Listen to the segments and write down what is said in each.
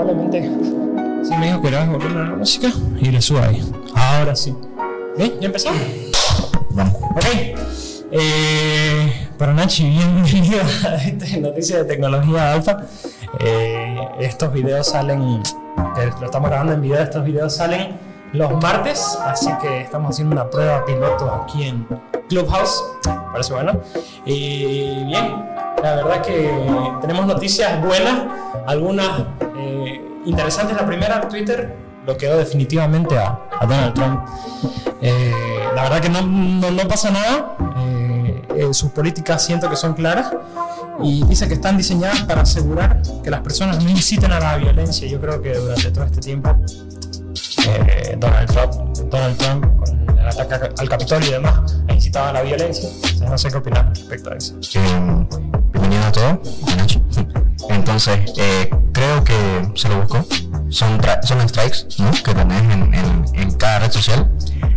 probablemente. Sí, me dijo que era volver a la música y le subo ahí. Ahora sí. ¿Bien? ¿Ya empezamos? Vamos. Ok. Eh, para Nachi, bienvenido a esta noticia de tecnología alfa. Eh, estos videos salen, lo estamos grabando en video, estos videos salen los martes, así que estamos haciendo una prueba piloto aquí en Clubhouse. Parece bueno. Y bien, la verdad que tenemos noticias buenas, algunas interesantes. La primera, Twitter lo quedó definitivamente a, a Donald Trump. Eh, la verdad que no, no, no pasa nada. Eh, eh, sus políticas siento que son claras y dice que están diseñadas para asegurar que las personas no inciten a la violencia. Yo creo que durante todo este tiempo eh, Donald, Trump, Donald Trump con el ataque al Capitolio y demás ha incitado a la violencia. Sea, no sé qué opinas respecto a eso. Eh, bienvenido a todos. Entonces, eh, creo que se lo buscó. Son, son strikes ¿no? que tenés en, en, cada red social.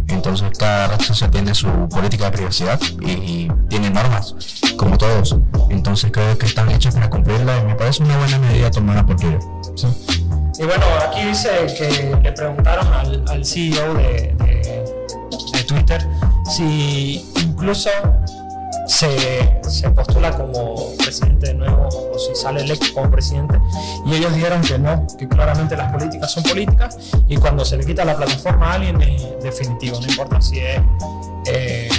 Entonces, cada red social tiene su política de privacidad y, y tiene normas, como todos. Entonces, creo que están hechas para cumplirla y me parece una buena medida tomada por Twitter. Y bueno, aquí dice que le preguntaron al, CEO de- de Twitter si incluso se, postula como presidente de nuevo o si sale electo como presidente. Y ellos dijeron que no, que claramente las políticas son políticas y cuando se le quita la plataforma a alguien es definitivo, no importa si es eh,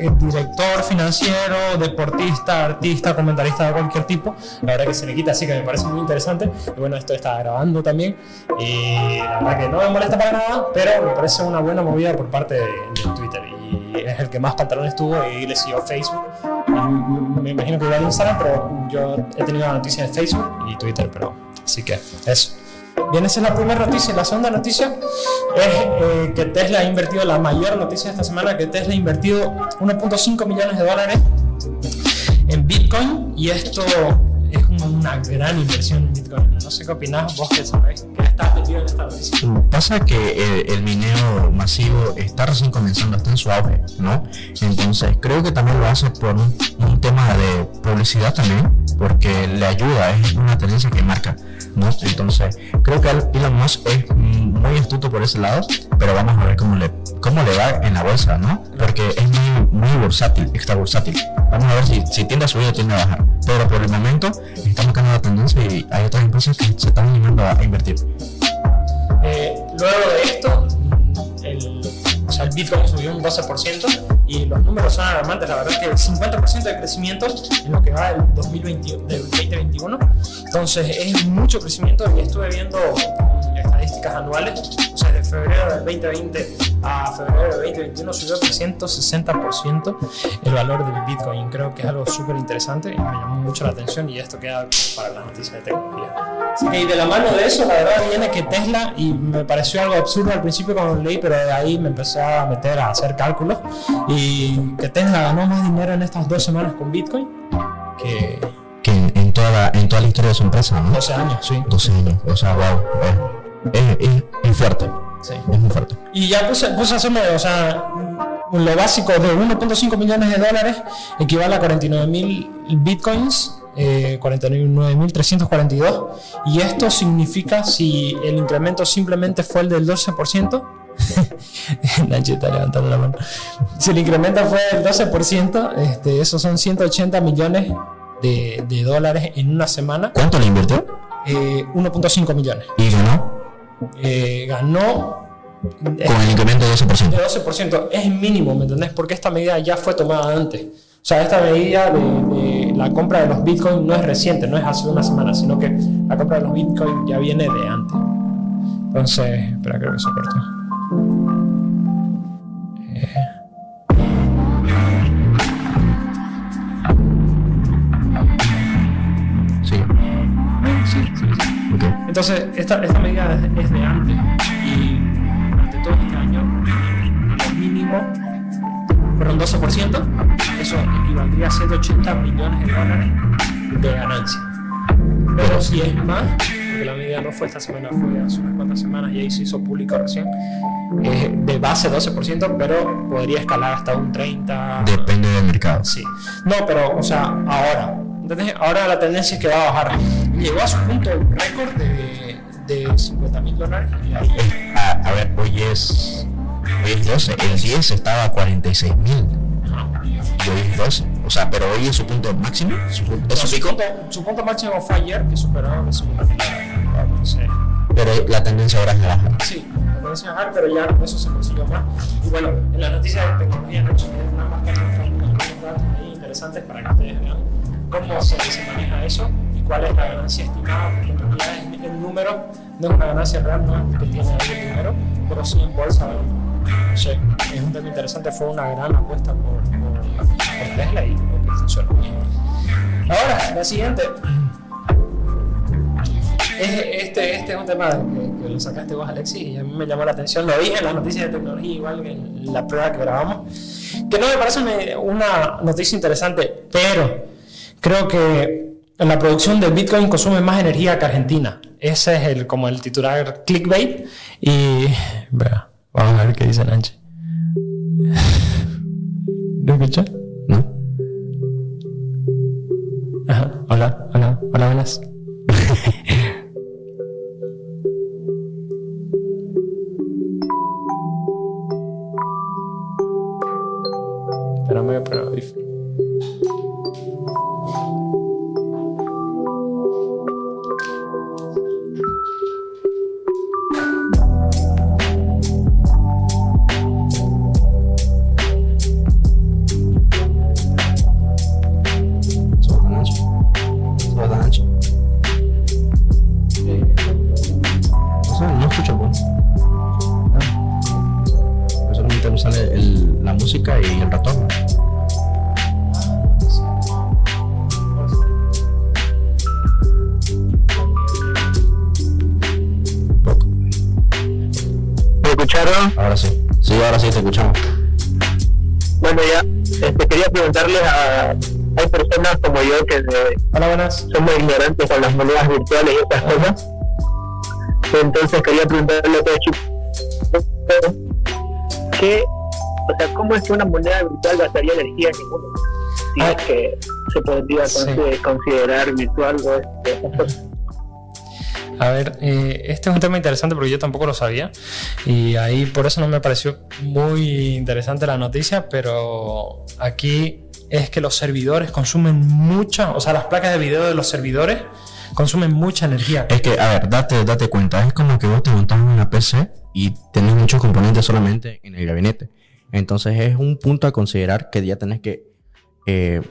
el director financiero, deportista, artista, comentarista de cualquier tipo. La verdad que se le quita, así que me parece muy interesante. Y bueno, esto está grabando también. Y la verdad que no me molesta para nada, pero me parece una buena movida por parte de, Twitter. Es el que más pantalones tuvo y le siguió Facebook. Me imagino que igual Instagram, pero yo he tenido la noticia de Facebook y Twitter, pero así que eso. Bien, esa es la primera noticia. La segunda noticia es eh, que Tesla ha invertido, la mayor noticia esta semana, que Tesla ha invertido 1.5 millones de dólares en Bitcoin y esto es una gran inversión en Bitcoin. No sé qué opinás vos que sabés Pasa que el, el mineo masivo está recién comenzando, está en su auge, ¿no? Entonces creo que también lo hace por un, un tema de publicidad también, porque le ayuda, es una tendencia que marca, ¿no? Entonces creo que Elon Musk es muy astuto por ese lado, pero vamos a ver cómo le, cómo le va en la bolsa, ¿no? Porque es muy, muy bursátil, extra bursátil. Vamos a ver si, si tiende a subir o tiende a bajar. Pero por el momento está marcando la tendencia y hay otras empresas que se están animando a, invertir. Eh, luego de esto, el, el Bitcoin subió un 12% y los números son alarmantes. La verdad que el 50% de crecimiento en lo que va del, 2020, del 2021. Entonces es mucho crecimiento y estuve viendo estadísticas anuales. O sea, de febrero del 2020 a febrero del 2021 subió 360% el valor del Bitcoin. Creo que es algo súper interesante y me llamó mucho la atención y esto queda para las noticias de tecnología. Y de la mano de eso, la verdad viene que Tesla, y me pareció algo absurdo al principio cuando lo leí, pero de ahí me empecé a meter a hacer cálculos, y que Tesla ganó más dinero en estas dos semanas con Bitcoin que que en, en toda la, en toda la historia de su empresa, ¿no? 12 años, sí. 12 años, o sea, wow, es, es, es- es fuerte, sí. es muy fuerte. Y ya puse, puse o sea, lo básico de 1.5 millones de dólares equivale a 49 mil bitcoins, eh, 49.342. Y esto significa si el incremento simplemente fue el del 12%. Nachi está levantando la mano. Si el incremento fue del 12%, este, esos son 180 millones de, de dólares en una semana. ¿Cuánto le invirtió? Eh, 1.5 millones. Y ganó Eh, ganó con el incremento de 12%. de 12% es mínimo, ¿me entendés? Porque esta medida ya fue tomada antes. O sea, esta medida de, de la compra de los bitcoins no es reciente, no es hace una semana, sino que la compra de los bitcoins ya viene de antes. Entonces, espera, creo que se cortó. Entonces, esta, esta medida es, es de antes y durante todo este año, lo mínimo fueron 12%, eso equivaldría a 180 millones de dólares de ganancia. Pero si es más, porque la medida no fue esta semana, fue hace unas cuantas semanas y ahí se hizo público recién, es de base 12%, pero podría escalar hasta un 30%. Depende del mercado. Sí. No, pero, o sea, ahora. ¿Entendés? Ahora la tendencia es que va a bajar. Llegó a su punto récord de, de 50 mil dólares. Y ahí, A, a ver, hoy es, hoy es 12, el 10 estaba a 46 mil y hoy es 12. O sea, pero hoy es su punto máximo, su, pu- es su su, pico, punto, su punto máximo fue ayer, que superó la segunda. Entonces, pero la tendencia ahora es a la baja. Sí, la tendencia a bajar, pero ya eso se consiguió más. Y bueno, en las noticias de tecnología, tenemos una marca que ahí interesantes para que ustedes vean cómo se, maneja eso y cuál es la ganancia estimada, porque en realidad es- el número no es una ganancia real, no es que tiene el dinero, pero sí en bolsa. Sé, es un tema interesante, fue una gran apuesta por, Tesla y creo que. Ahora, la siguiente. Es- Este, este es un tema que, que lo sacaste vos, Alexis, y a mí me llamó la atención. Lo dije en las noticias de tecnología, igual que en la prueba que grabamos. Que no me parece una noticia interesante, pero creo que la producción de Bitcoin consume más energía que Argentina. Ese es el, como el titular clickbait. Y. Vea, vamos a ver qué dice Nanchi. ¿Lo escuchas? ¿No? Ajá. Hola, hola, hola, buenas. Espérame, voy Ahora sí. Sí, ahora sí te escuchamos. Bueno, ya este, quería preguntarles a. Hay personas como yo que eh, Hola, buenas. somos ignorantes con las monedas virtuales y estas cosas. Entonces quería preguntarle a todos. ¿Qué, o sea, ¿Cómo es que una moneda virtual gastaría energía en ninguno? Si Ah. es que se podría Sí. consider- considerar virtual o este, esas cosas. A ver, eh, este es un tema interesante porque yo tampoco lo sabía y ahí por eso no me pareció muy interesante la noticia, pero aquí es que los servidores consumen mucha, o sea, las placas de video de los servidores consumen mucha energía. Es que, a ver, date, date cuenta, es como que vos te montás una PC y tenés muchos componentes solamente en el gabinete. Entonces es un punto a considerar que ya tenés que eh,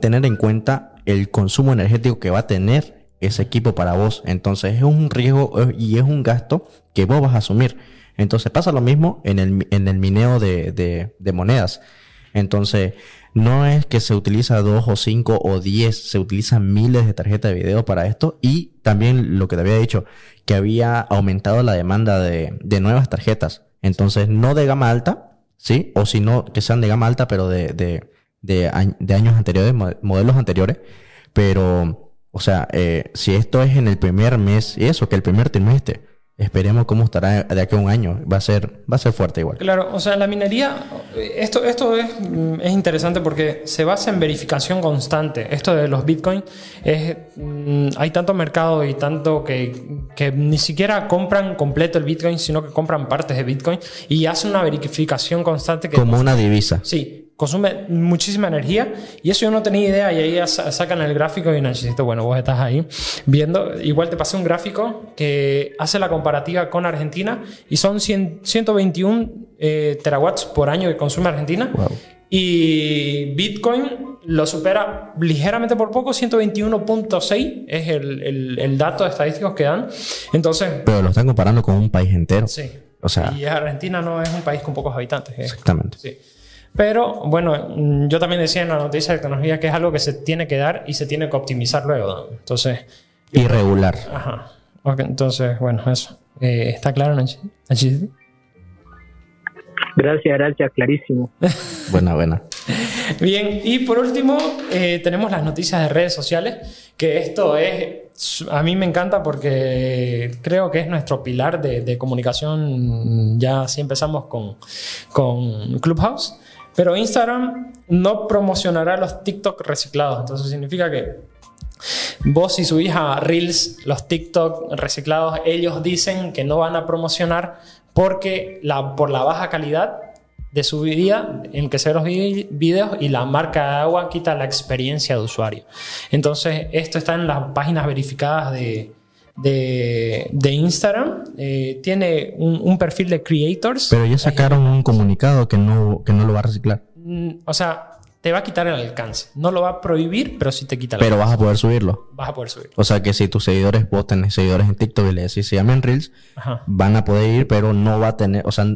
tener en cuenta el consumo energético que va a tener ese equipo para vos. Entonces es un riesgo eh, y es un gasto que vos vas a asumir. Entonces pasa lo mismo en el, en el mineo de, de- de monedas. Entonces no es que se utiliza dos o cinco o diez, se utilizan miles de tarjetas de video para esto. Y también lo que te había dicho, que había aumentado la demanda de, de nuevas tarjetas. Entonces no de gama alta, ¿sí? O si no, que sean de gama alta, pero de, de, de, de años anteriores, mo- modelos anteriores. Pero, o sea, eh, si esto es en el primer mes, y eso, que el primer trimestre, esperemos cómo estará de aquí a un año. Va a ser, va a ser fuerte igual. Claro, o sea, la minería, esto, esto es, mm, es interesante porque se basa en verificación constante. Esto de los bitcoins, es, mm, hay tanto mercado y tanto que, que ni siquiera compran completo el bitcoin, sino que compran partes de bitcoin y hacen una verificación constante que Como una divisa. Sí, consume muchísima energía y eso yo no tenía idea y ahí ya sacan el gráfico y necesito, bueno, vos estás ahí viendo, igual te pasé un gráfico que hace la comparativa con Argentina y son 100 121 eh, terawatts por año que consume Argentina Wow. y Bitcoin lo supera ligeramente por poco, 121.6 es el, el, el dato estadísticos que dan. Entonces, Pero lo están comparando con un país entero. sí. O sea, y Argentina no es un país con pocos habitantes. es- exactamente. Sí. Pero bueno, mm, yo también decía en la noticia de tecnología que es algo que se tiene que dar y se tiene que optimizar luego. ¿no? Entonces, Irregular. ajá. Entonces, bueno, eso. Eh, ¿Está claro, Nachi? Gracias, gracias, clarísimo. Buena, buena. Bien, y por último, eh, tenemos las noticias de redes sociales, que esto es, a mí me encanta porque creo que es nuestro pilar de, de comunicación, ya así empezamos con, con Clubhouse, pero Instagram no promocionará los TikTok reciclados, entonces significa que Vos si subís a Reels, los TikTok reciclados, ellos dicen que no van a promocionar porque por la baja calidad de su vida en que se los vi- videos y la marca de agua quita la experiencia de usuario. Entonces, esto está en las páginas verificadas de, de, de Instagram. Eh, tiene un, un perfil de creators. Pero ya sacaron un comunicado que no, que no lo va a reciclar. Mm, O sea, te va a quitar el alcance. No lo va a prohibir, pero sí te quita el Pero alcance. vas a poder subirlo. Vas a poder subir. O sea que si tus seguidores voten seguidores en TikTok y le decís se llamen Reels, Ajá. van a poder ir, pero no va a tener, o sea,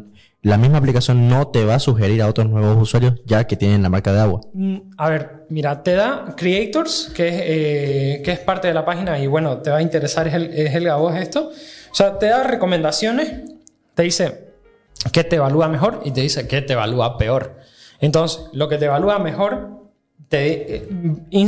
la misma aplicación no te va a sugerir a otros nuevos usuarios ya que tienen la marca de agua. Mm, A ver, mira, te da Creators, que es, eh, que es parte de la página y bueno, te va a interesar, es el, es el a vos esto. O sea, te da recomendaciones, te dice qué te evalúa mejor y te dice qué te evalúa peor. Entonces, lo que te evalúa mejor, te, eh,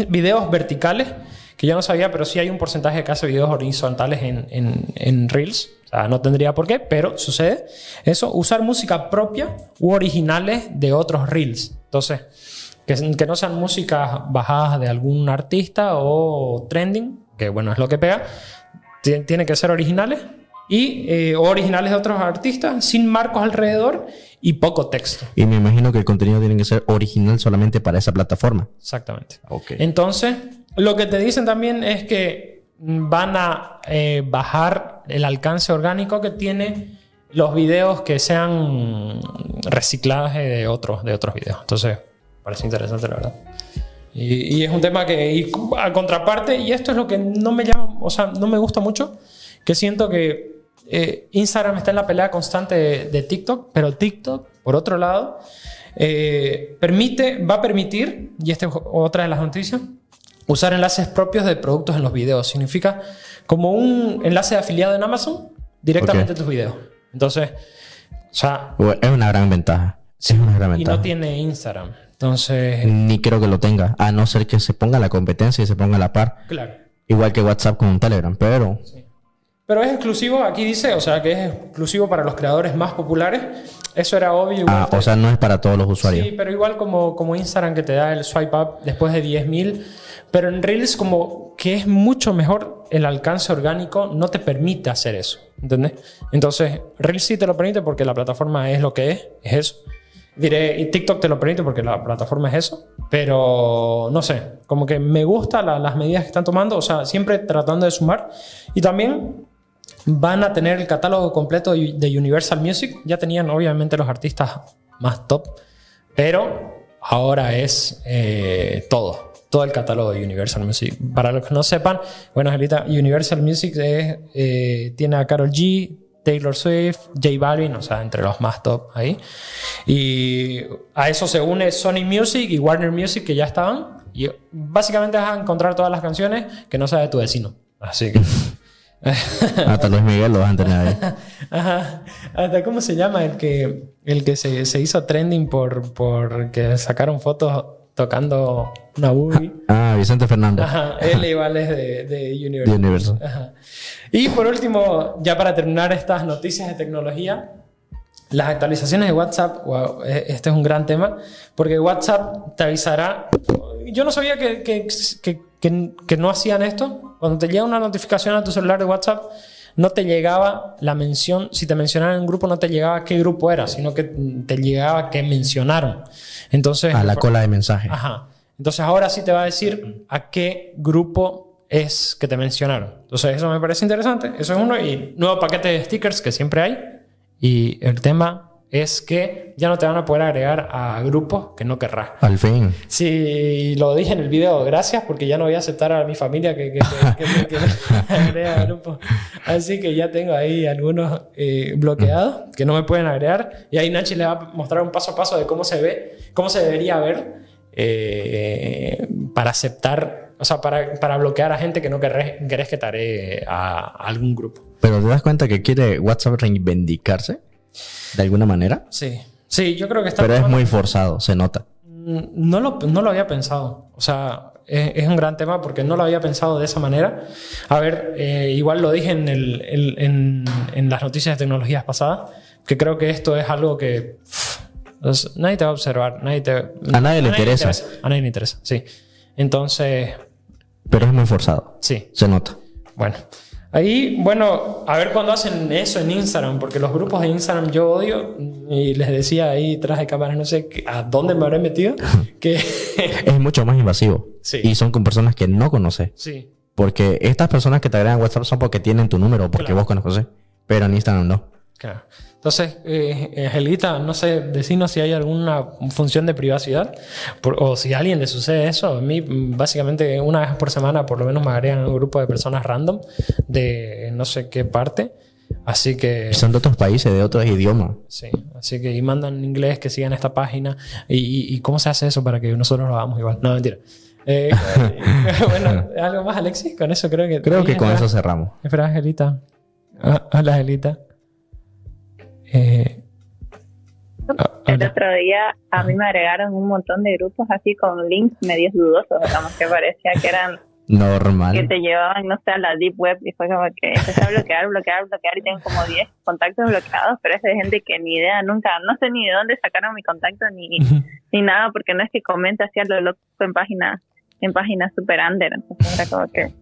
videos verticales, que yo no sabía, pero sí hay un porcentaje que hace videos horizontales en, en, en Reels. O sea, no tendría por qué, pero sucede. Eso, usar música propia u originales de otros Reels. Entonces, que, que no sean músicas bajadas de algún artista o trending, que bueno, es lo que pega. Tien- Tiene que ser originales y eh, originales de otros artistas sin marcos alrededor y poco texto. Y me imagino que el contenido tiene que ser original solamente para esa plataforma. Exactamente. Ok. Entonces, lo que te dicen también es que van a eh, bajar el alcance orgánico que tiene los videos que sean reciclaje de otros, de otros videos. Entonces, parece interesante, la verdad. Y, es un tema que, a contraparte, y esto es lo que no me llama, o sea, no me gusta mucho, que siento que eh, Instagram está en la pelea constante de, de TikTok, pero TikTok, por otro lado, eh, permite, va a permitir, y esta es otra de las noticias, usar enlaces propios de productos en los videos. Significa como un enlace de afiliado en Amazon directamente Ok. a tus videos. Entonces, o sea, Es una gran ventaja. es una gran y ventaja. no tiene Instagram. Entonces, Ni creo que lo tenga, a no ser que se ponga la competencia y se ponga a la par. claro. Igual que WhatsApp con un Telegram, pero Pero es exclusivo, aquí dice, o sea, que es exclusivo para los creadores más populares. Eso era obvio. ah, o sea, no es para todos los usuarios. Sí, pero igual como, como Instagram que te da el swipe up después de 10.000. Pero en Reels como que es mucho mejor el alcance orgánico, no te permite hacer eso. ¿Entendés? Entonces, Reels sí te lo permite porque la plataforma es lo que es, es eso. Diré, y TikTok te lo permite porque la plataforma es eso. Pero no sé, como que me gustan las medidas que están tomando, o sea, siempre tratando de sumar. Y también van a tener el catálogo completo de Universal Music. Ya tenían obviamente los artistas más top, pero ahora es eh, todo, todo el catálogo de Universal Music. Para los que no sepan, bueno, Angelita, Universal Music es, eh, tiene a Carol G, Taylor Swift, J Balvin, o sea, entre los más top ahí. Y a eso se une Sony Music y Warner Music que ya estaban. Y básicamente vas a encontrar todas las canciones que no sea de tu vecino. Así que... Hasta Luis Miguel lo vas a tener ahí. Ajá. Hasta cómo se llama el que, el que se, se hizo trending por, por que sacaron fotos tocando una boogie. Ah, Vicente Fernández. Ajá. Él igual es de, de De Universal. Ajá. Y por último, ya para terminar estas noticias de tecnología, las actualizaciones de WhatsApp, wow, eh, este es un gran tema, porque WhatsApp te avisará. Yo no sabía que, que, que, que- que no hacían esto. Cuando te llega una notificación a tu celular de WhatsApp, no te llegaba la mención, si te mencionaban en un grupo, no te llegaba qué grupo era, sino que te llegaba qué mencionaron. Entonces, A la cola de mensajes. Ajá. Entonces ahora sí te va a decir a qué grupo es que te mencionaron. Entonces eso me parece interesante. Eso es uno. Y nuevo paquete de stickers que siempre hay. Y el tema es que ya no te van a poder agregar a grupos que no querrás. Al fin. Sí, lo dije en el video, gracias, porque ya no voy a aceptar a mi familia que, que, que, que- me agregue a grupos. Así que ya tengo ahí algunos eh, bloqueados que no me pueden agregar. Y ahí Nachi le va a mostrar un paso a paso de cómo se ve, cómo se debería ver eh, para aceptar, o sea, para, para bloquear a gente que no querés, querés que te agregue a, a algún grupo. Pero te das cuenta que quiere WhatsApp reivindicarse de alguna manera. Sí, sí, yo creo que está... Pero es muy forzado, se nota. Mm, No lo, no lo había pensado. O sea, es, es un gran tema porque no lo había pensado de esa manera. A ver, eh, igual lo dije en, el- el- en, en las noticias de tecnologías pasadas, que creo que esto es algo que pff, nadie te va a observar. Nadie te, A nadie le interesa. A nadie le interesa, sí. Entonces, Pero es muy forzado. Sí. Se nota. Bueno. Ahí, bueno, a ver cuándo hacen eso en Instagram, porque los grupos de Instagram yo odio y les decía ahí tras de cámaras, no sé a dónde me habré metido, que Es mucho más invasivo. Sí. Y son con personas que no conoces. sí, Porque estas personas que te agregan WhatsApp son porque tienen tu número porque Claro. vos conoces. Pero en Instagram no. Claro. Entonces, eh, Angelita, no sé, decinos si hay alguna función de privacidad por- o si a alguien le sucede eso. A mí, mm, básicamente, una vez por semana, por lo menos me agregan un grupo de personas random de no sé qué parte. Así que. Son de otros países, de otros idiomas. Sí, así que y mandan en inglés que sigan esta página. ¿Y, y, y cómo se hace eso para que nosotros lo hagamos igual? No, mentira. Eh, bueno, ¿algo más, Alexis? Con eso creo que. Creo que con espera, eso cerramos. Espera, Angelita. Ah, hola, Angelita. Eh, El otro día a mí me agregaron un montón de grupos así con links medios dudosos, digamos, que parecía que eran, que Normal. te llevaban, no sé, a la deep web y fue como que empecé a bloquear, bloquear, bloquear y tengo como 10 contactos bloqueados, pero es de gente que ni idea, nunca, no sé ni de dónde sacaron mi contacto ni, ni nada, porque no es que comente así a lo loco en páginas en páginas super under, entonces era como que,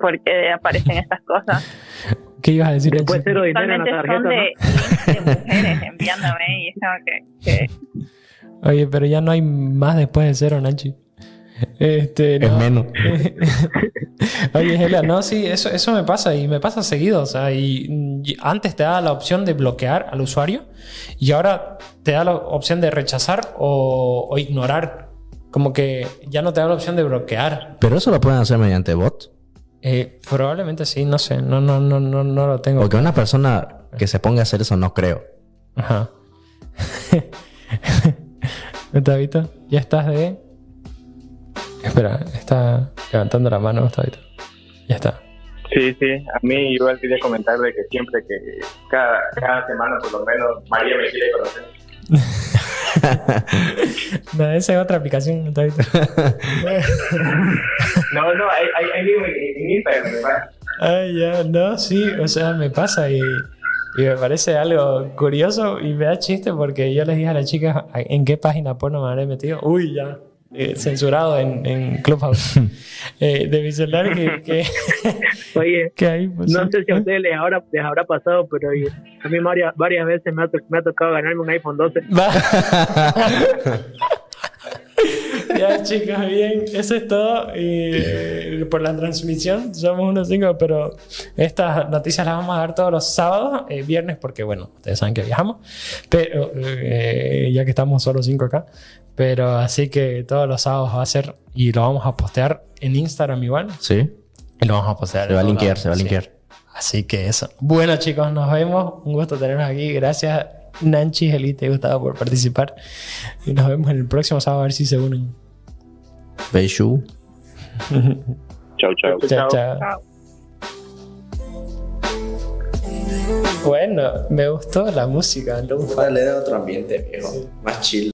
¿por qué aparecen estas cosas? ¿Qué ibas a decir, Después cero dinero en la son tarjeta, de, links de mujeres enviándome y es como que, que Oye, pero ya no hay más después de cero, Nachi. Este, Es no. menos. Oye, Gela, no, sí, eso, eso me pasa y me pasa seguido. O sea, y, y antes te da la opción de bloquear al usuario y ahora te da la opción de rechazar o, o ignorar. Como que ya no te da la opción de bloquear. Pero eso lo pueden hacer mediante bot. Eh, probablemente sí, no sé, no, no, no, no, no lo tengo. Porque una persona que se ponga a hacer eso no creo. Ajá. Gustavito, ya estás de. Espera, está levantando la mano, Gustavito. Ya está. Sí, sí, a mí igual quería comentar de que siempre que cada, cada semana por lo menos María me quiere conocer. No, esa es otra aplicación, Gustavito. No, no, ahí, mismo en, Instagram, me pasa. Ay, ya, no, sí, o sea, me pasa y, y me parece algo curioso y me da chiste porque yo les dije a las chicas en qué página porno me habré metido. Uy, ya, eh, censurado en, en Clubhouse. Eh, de mi celular que, que, Oye, que ahí, pues, no sé si a ustedes les habrá, les habrá pasado, pero oye, a mí varias, varias veces me ha, me ha tocado ganarme un iPhone 12. Ya, chicos, bien. Eso es todo. Y, eh, por la transmisión, somos unos cinco, pero estas noticias las vamos a dar todos los sábados, eh, viernes, porque, bueno, ustedes saben que viajamos, pero eh, ya que estamos solo cinco acá. Pero así que todos los sábados va a ser y lo vamos a postear en Instagram igual. Sí. Y lo vamos a postear. Se va a linkear, se va a sí. linkear. Así que eso. Bueno, chicos, nos vemos. Un gusto tenernos aquí. Gracias, Nanchi, Elite y Gustavo, por participar. Y nos vemos en el próximo sábado a ver si se unen. Beishu. Chau, chau. Chao, chao. Chao. Bueno, me gustó la música. lo- Le da otro ambiente, viejo. Más chill.